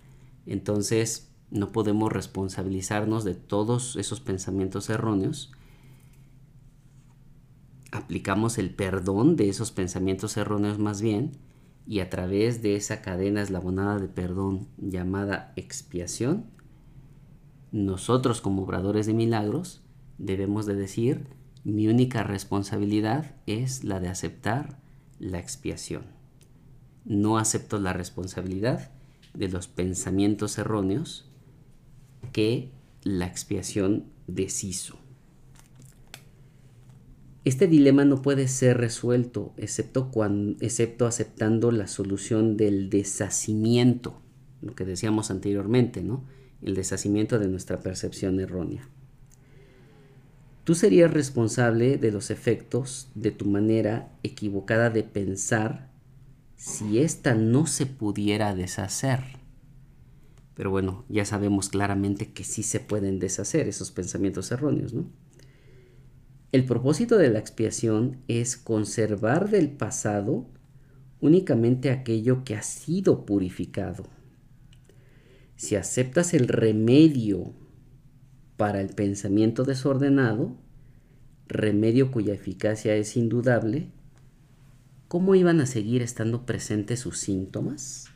Entonces no podemos responsabilizarnos de todos esos pensamientos erróneos. Aplicamos el perdón de esos pensamientos erróneos más bien y a través de esa cadena eslabonada de perdón llamada expiación, nosotros como obradores de milagros debemos de decir, mi única responsabilidad es la de aceptar la expiación. No acepto la responsabilidad de los pensamientos erróneos que la expiación deshizo. Este dilema no puede ser resuelto excepto, cuando, excepto aceptando la solución del deshacimiento, lo que decíamos anteriormente, ¿no? El deshacimiento de nuestra percepción errónea. Tú serías responsable de los efectos de tu manera equivocada de pensar si ésta no se pudiera deshacer. Pero bueno, ya sabemos claramente que sí se pueden deshacer esos pensamientos erróneos, ¿no? El propósito de la expiación es conservar del pasado únicamente aquello que ha sido purificado. Si aceptas el remedio para el pensamiento desordenado, remedio cuya eficacia es indudable, ¿cómo iban a seguir estando presentes sus síntomas?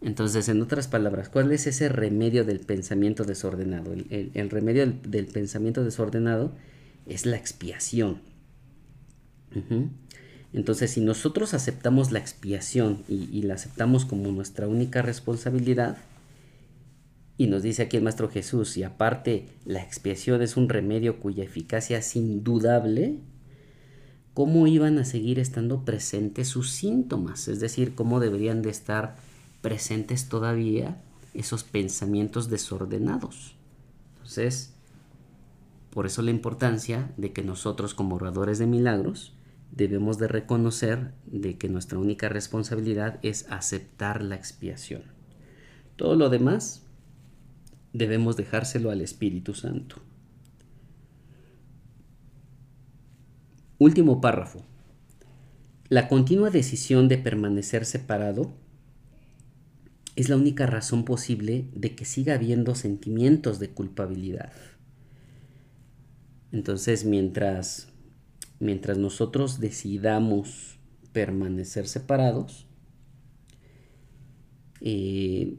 Entonces, en otras palabras, ¿cuál es ese remedio del pensamiento desordenado? El, remedio del, pensamiento desordenado es la expiación. Entonces, si nosotros aceptamos la expiación y, la aceptamos como nuestra única responsabilidad, y nos dice aquí el Maestro Jesús, y aparte la expiación es un remedio cuya eficacia es indudable, ¿cómo iban a seguir estando presentes sus síntomas? Es decir, ¿cómo deberían de estar presentes todavía esos pensamientos desordenados? Entonces, por eso la importancia de que nosotros como oradores de milagros debemos de reconocer de que nuestra única responsabilidad es aceptar la expiación. Todo lo demás debemos dejárselo al Espíritu Santo. Último párrafo. La continua decisión de permanecer separado es la única razón posible de que siga habiendo sentimientos de culpabilidad. Entonces, mientras, mientras nosotros decidamos permanecer separados, eh,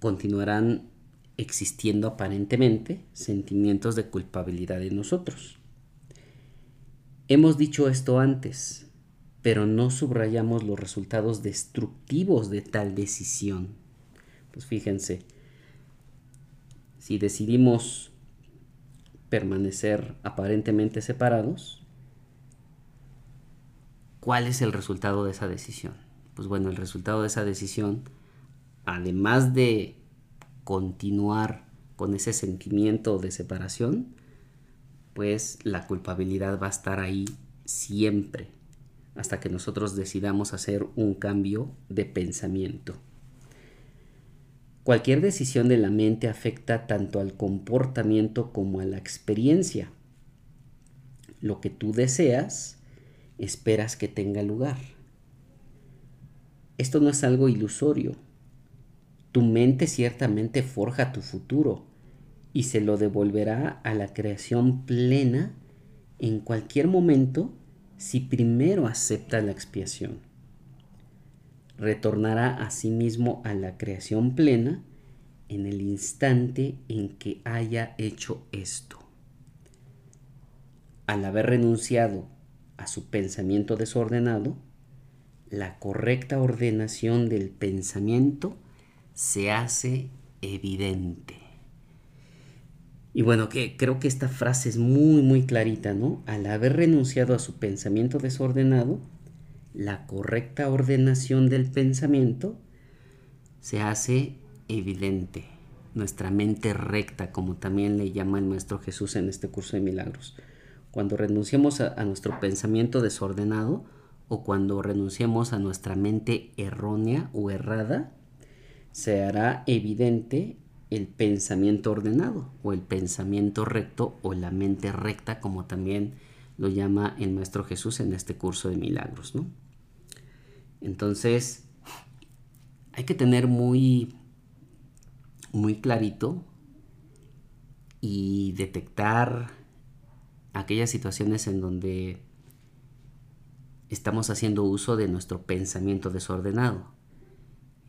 continuarán existiendo aparentemente sentimientos de culpabilidad en nosotros. Hemos dicho esto antes, pero no subrayamos los resultados destructivos de tal decisión. Pues fíjense, si decidimos permanecer aparentemente separados, ¿cuál es el resultado de esa decisión? Pues bueno, el resultado de esa decisión, además de continuar con ese sentimiento de separación, pues la culpabilidad va a estar ahí siempre, hasta que nosotros decidamos hacer un cambio de pensamiento. Cualquier decisión de la mente afecta tanto al comportamiento como a la experiencia. Lo que tú deseas, esperas que tenga lugar. Esto no es algo ilusorio, tu mente ciertamente forja tu futuro y se lo devolverá a la creación plena en cualquier momento si primero acepta la expiación. Retornará a sí mismo a la creación plena en el instante en que haya hecho esto. Al haber renunciado a su pensamiento desordenado, la correcta ordenación del pensamiento se hace evidente. Y bueno, que creo que esta frase es muy, muy clarita, ¿no? Al haber renunciado a su pensamiento desordenado, la correcta ordenación del pensamiento se hace evidente. Nuestra mente recta, como también le llama el Maestro Jesús en este curso de milagros. Cuando renunciamos a, nuestro pensamiento desordenado o cuando renunciamos a nuestra mente errónea o errada, se hará evidente el pensamiento ordenado o el pensamiento recto o la mente recta como también lo llama el Maestro Jesús en este curso de milagros. ¿no? Entonces hay que tener muy, muy clarito y detectar aquellas situaciones en donde estamos haciendo uso de nuestro pensamiento desordenado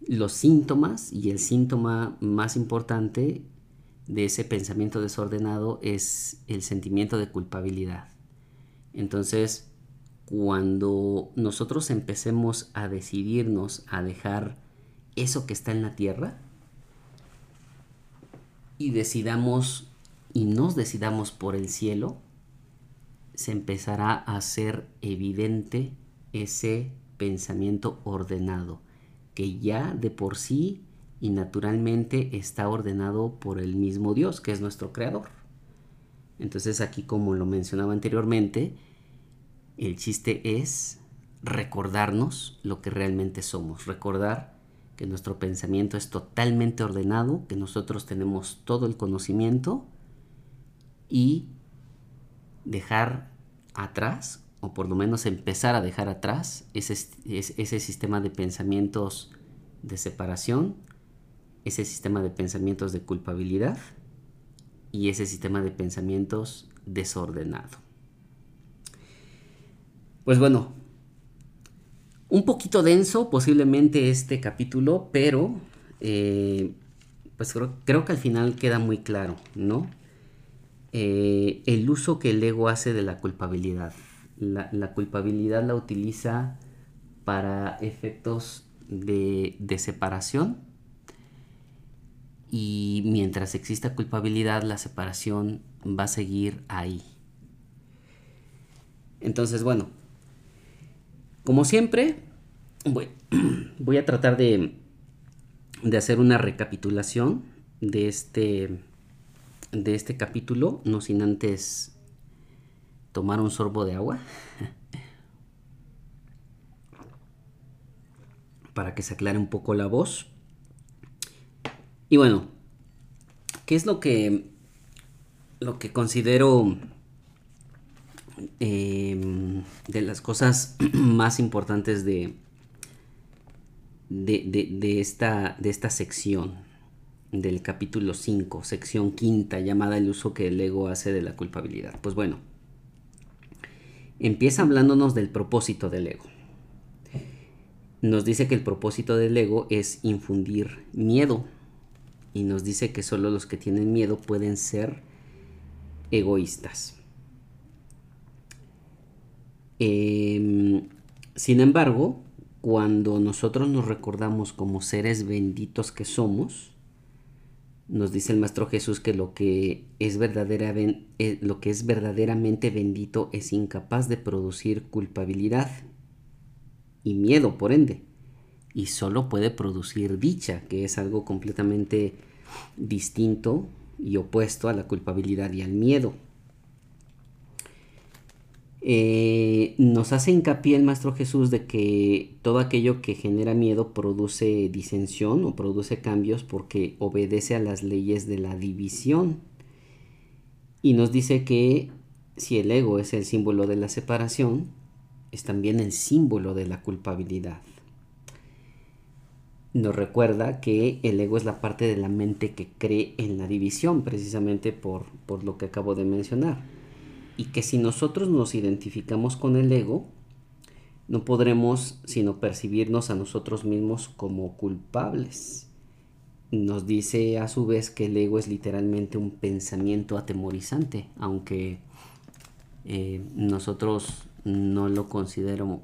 los síntomas y el síntoma más importante de ese pensamiento desordenado es el sentimiento de culpabilidad. Entonces, cuando nosotros empecemos a decidirnos a dejar eso que está en la tierra y decidamos y nos decidamos por el cielo, se empezará a hacer evidente ese pensamiento ordenado que ya de por sí y naturalmente está ordenado por el mismo Dios, que es nuestro creador. Entonces aquí, como lo mencionaba anteriormente, el chiste es recordarnos lo que realmente somos, recordar que nuestro pensamiento es totalmente ordenado, que nosotros tenemos todo el conocimiento y dejar atrás o por lo menos empezar a dejar atrás ese, ese sistema de pensamientos de separación, ese sistema de pensamientos de culpabilidad y ese sistema de pensamientos desordenado. Pues bueno, un poquito denso posiblemente este capítulo, pero eh, pues creo, que al final queda muy claro, ¿no? Eh, el uso que el ego hace de la culpabilidad. La, culpabilidad la utiliza para efectos de, de separación y mientras exista culpabilidad la separación va a seguir ahí. Entonces, bueno, como siempre, voy, voy a tratar de, de, hacer una recapitulación de este, de este capítulo, no sin antes tomar un sorbo de agua. para que se aclare un poco la voz. Y bueno, ¿qué es lo que, lo que considero em, de las cosas más importantes de, de, esta, de esta sección del capítulo 5, sección quinta, llamada el uso que el ego hace de la culpabilidad? Pues bueno, empieza hablándonos del propósito del ego. Nos dice que el propósito del ego es infundir miedo y nos dice que solo los que tienen miedo pueden ser egoístas. Em, sin embargo, cuando nosotros nos recordamos como seres benditos que somos, nos dice el Maestro Jesús que lo que es, eh, lo que es verdaderamente bendito es incapaz de producir culpabilidad y miedo, por ende y solo puede producir dicha, que es algo completamente distinto y opuesto a la culpabilidad y al miedo. Eh, nos hace hincapié el Maestro Jesús de que todo aquello que genera miedo produce disensión o produce cambios porque obedece a las leyes de la división. Y nos dice que si el ego es el símbolo de la separación, es también el símbolo de la culpabilidad nos recuerda que el ego es la parte de la mente que cree en la división, precisamente por, por lo que acabo de mencionar. Y que si nosotros nos identificamos con el ego, no podremos sino percibirnos a nosotros mismos como culpables. Nos dice a su vez que el ego es literalmente un pensamiento atemorizante, aunque eh, nosotros no lo,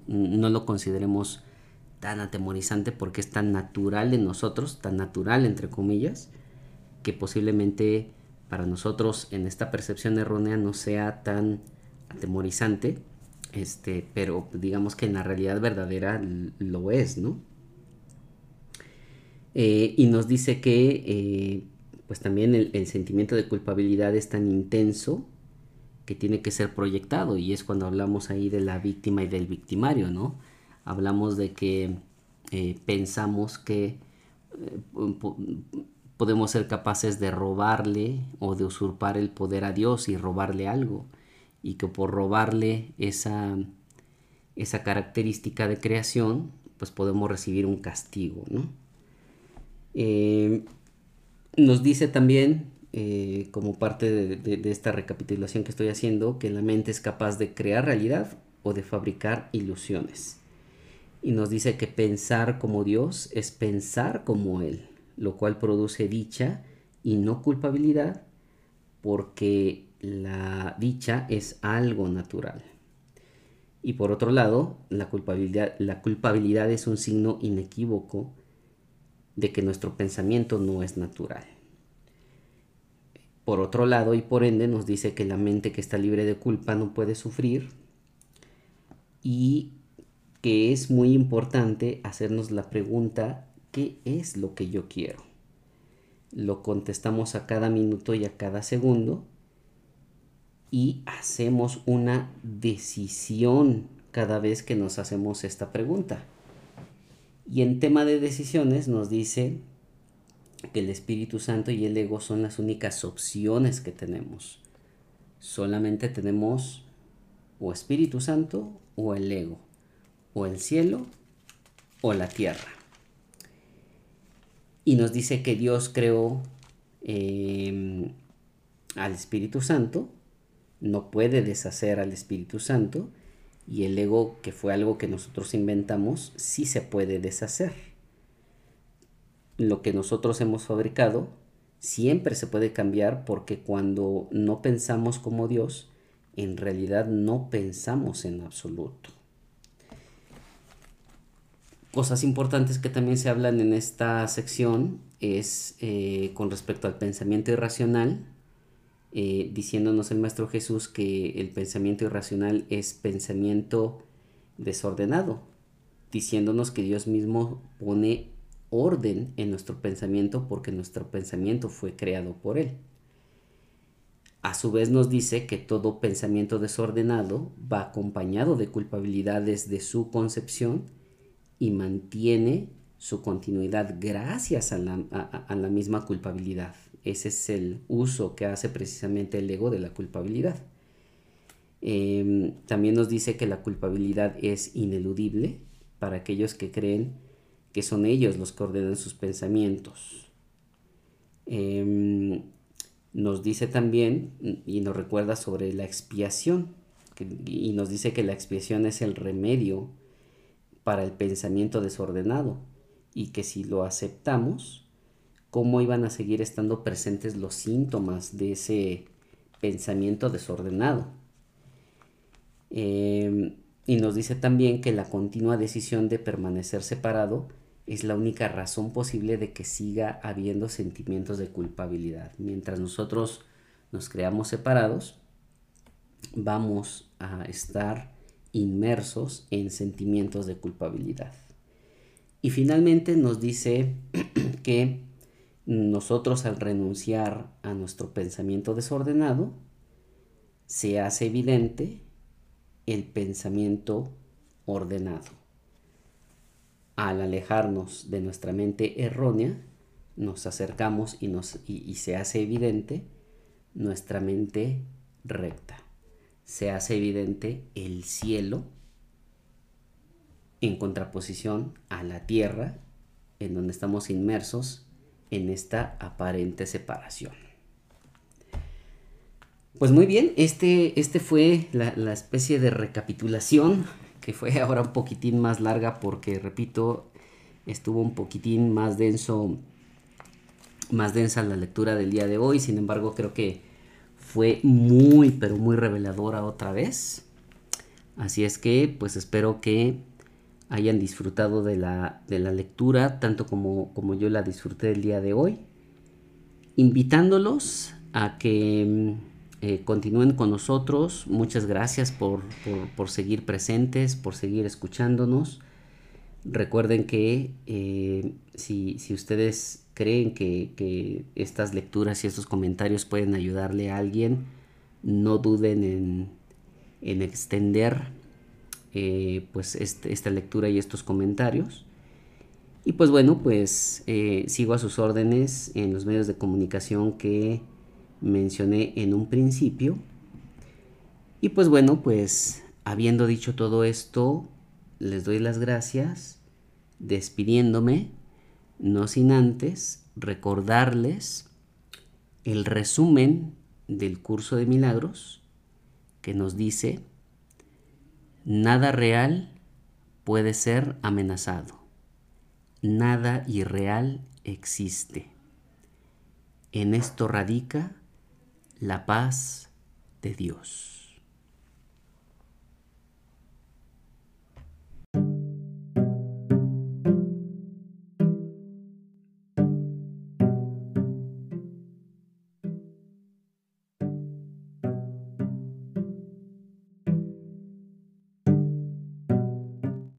no lo consideremos tan atemorizante porque es tan natural en nosotros, tan natural entre comillas, que posiblemente para nosotros en esta percepción errónea no sea tan atemorizante, este, pero digamos que en la realidad verdadera lo es, ¿no? Eh, y nos dice que eh, pues también el, sentimiento de culpabilidad es tan intenso que tiene que ser proyectado y es cuando hablamos ahí de la víctima y del victimario, ¿no? hablamos de que eh, pensamos que podemos ser capaces de robarle o de usurpar el poder a Dios y robarle algo y que por robarle esa, esa característica de creación pues podemos recibir un castigo eh, nos dice también como parte de esta recapitulación que estoy haciendo que la mente es capaz de crear realidad o de fabricar ilusiones. Y nos dice que pensar como Dios es pensar como Él, lo cual produce dicha y no culpabilidad, porque la dicha es algo natural. Y por otro lado, la culpabilidad, la culpabilidad es un signo inequívoco de que nuestro pensamiento no es natural. Por otro lado, y por ende, nos dice que la mente que está libre de culpa no puede sufrir y que es muy importante hacernos la pregunta, ¿qué es lo que yo quiero? Lo contestamos a cada minuto y a cada segundo y hacemos una decisión cada vez que nos hacemos esta pregunta. Y en tema de decisiones nos dice que el Espíritu Santo y el ego son las únicas opciones que tenemos. Solamente tenemos o Espíritu Santo o el ego, o el cielo o la tierra. Y nos dice que Dios creó em, al Espíritu Santo, no puede deshacer al Espíritu Santo, y el ego, que fue algo que nosotros inventamos, sí se puede deshacer. Lo que nosotros hemos fabricado siempre se puede cambiar porque cuando no pensamos como Dios, en realidad no pensamos en absoluto. Cosas importantes que también se hablan en esta sección es eh, con respecto al pensamiento irracional, eh, diciéndonos el Maestro Jesús que el pensamiento irracional es pensamiento desordenado, diciéndonos que Dios mismo pone orden en nuestro pensamiento porque nuestro pensamiento fue creado por Él. A su vez nos dice que todo pensamiento desordenado va acompañado de culpabilidades de su concepción y mantiene su continuidad gracias a la, misma culpabilidad. Ese es el uso que hace precisamente el ego de la culpabilidad. Em, también nos dice que la culpabilidad es ineludible para aquellos que creen que son ellos los que ordenan sus pensamientos. Em, nos dice también y nos recuerda sobre la expiación y nos dice que la expiación es el remedio para el pensamiento desordenado y que si lo aceptamos, cómo iban a seguir estando presentes los síntomas de ese pensamiento desordenado. Em, y nos dice también que la continua decisión de permanecer separado es la única razón posible de que siga habiendo sentimientos de culpabilidad. Mientras nosotros nos creamos separados, vamos a estar inmersos en sentimientos de culpabilidad. Y finalmente nos dice que nosotros al renunciar a nuestro pensamiento desordenado, se hace evidente el pensamiento ordenado al alejarnos de nuestra mente errónea, nos acercamos y, nos, y, se hace evidente nuestra mente recta. Se hace evidente el cielo en contraposición a la tierra en donde estamos inmersos en esta aparente separación. Pues muy bien, este, este fue la, la especie de recapitulación que fue ahora un poquitín más larga porque, repito, estuvo un poquitín más denso, más densa la lectura del día de hoy. Sin embargo, creo que fue muy, pero muy reveladora otra vez. Así es que, pues espero que hayan disfrutado de la, de la lectura, tanto como, como yo la disfruté el día de hoy. Invitándolos a que eh, continúen con nosotros. Muchas gracias por, seguir presentes, por seguir escuchándonos. Recuerden que eh, si, ustedes creen que, estas lecturas y estos comentarios pueden ayudarle a alguien, no duden en, extender eh, pues este, esta lectura y estos comentarios. Y pues bueno, pues sigo a sus órdenes en los medios de comunicación que mencioné en un principio. Y pues bueno, pues habiendo dicho todo esto, les doy las gracias, despidiéndome, no sin antes recordarles el resumen del curso de milagros que nos dice, nada real puede ser amenazado, nada irreal existe. En esto radica la paz de Dios.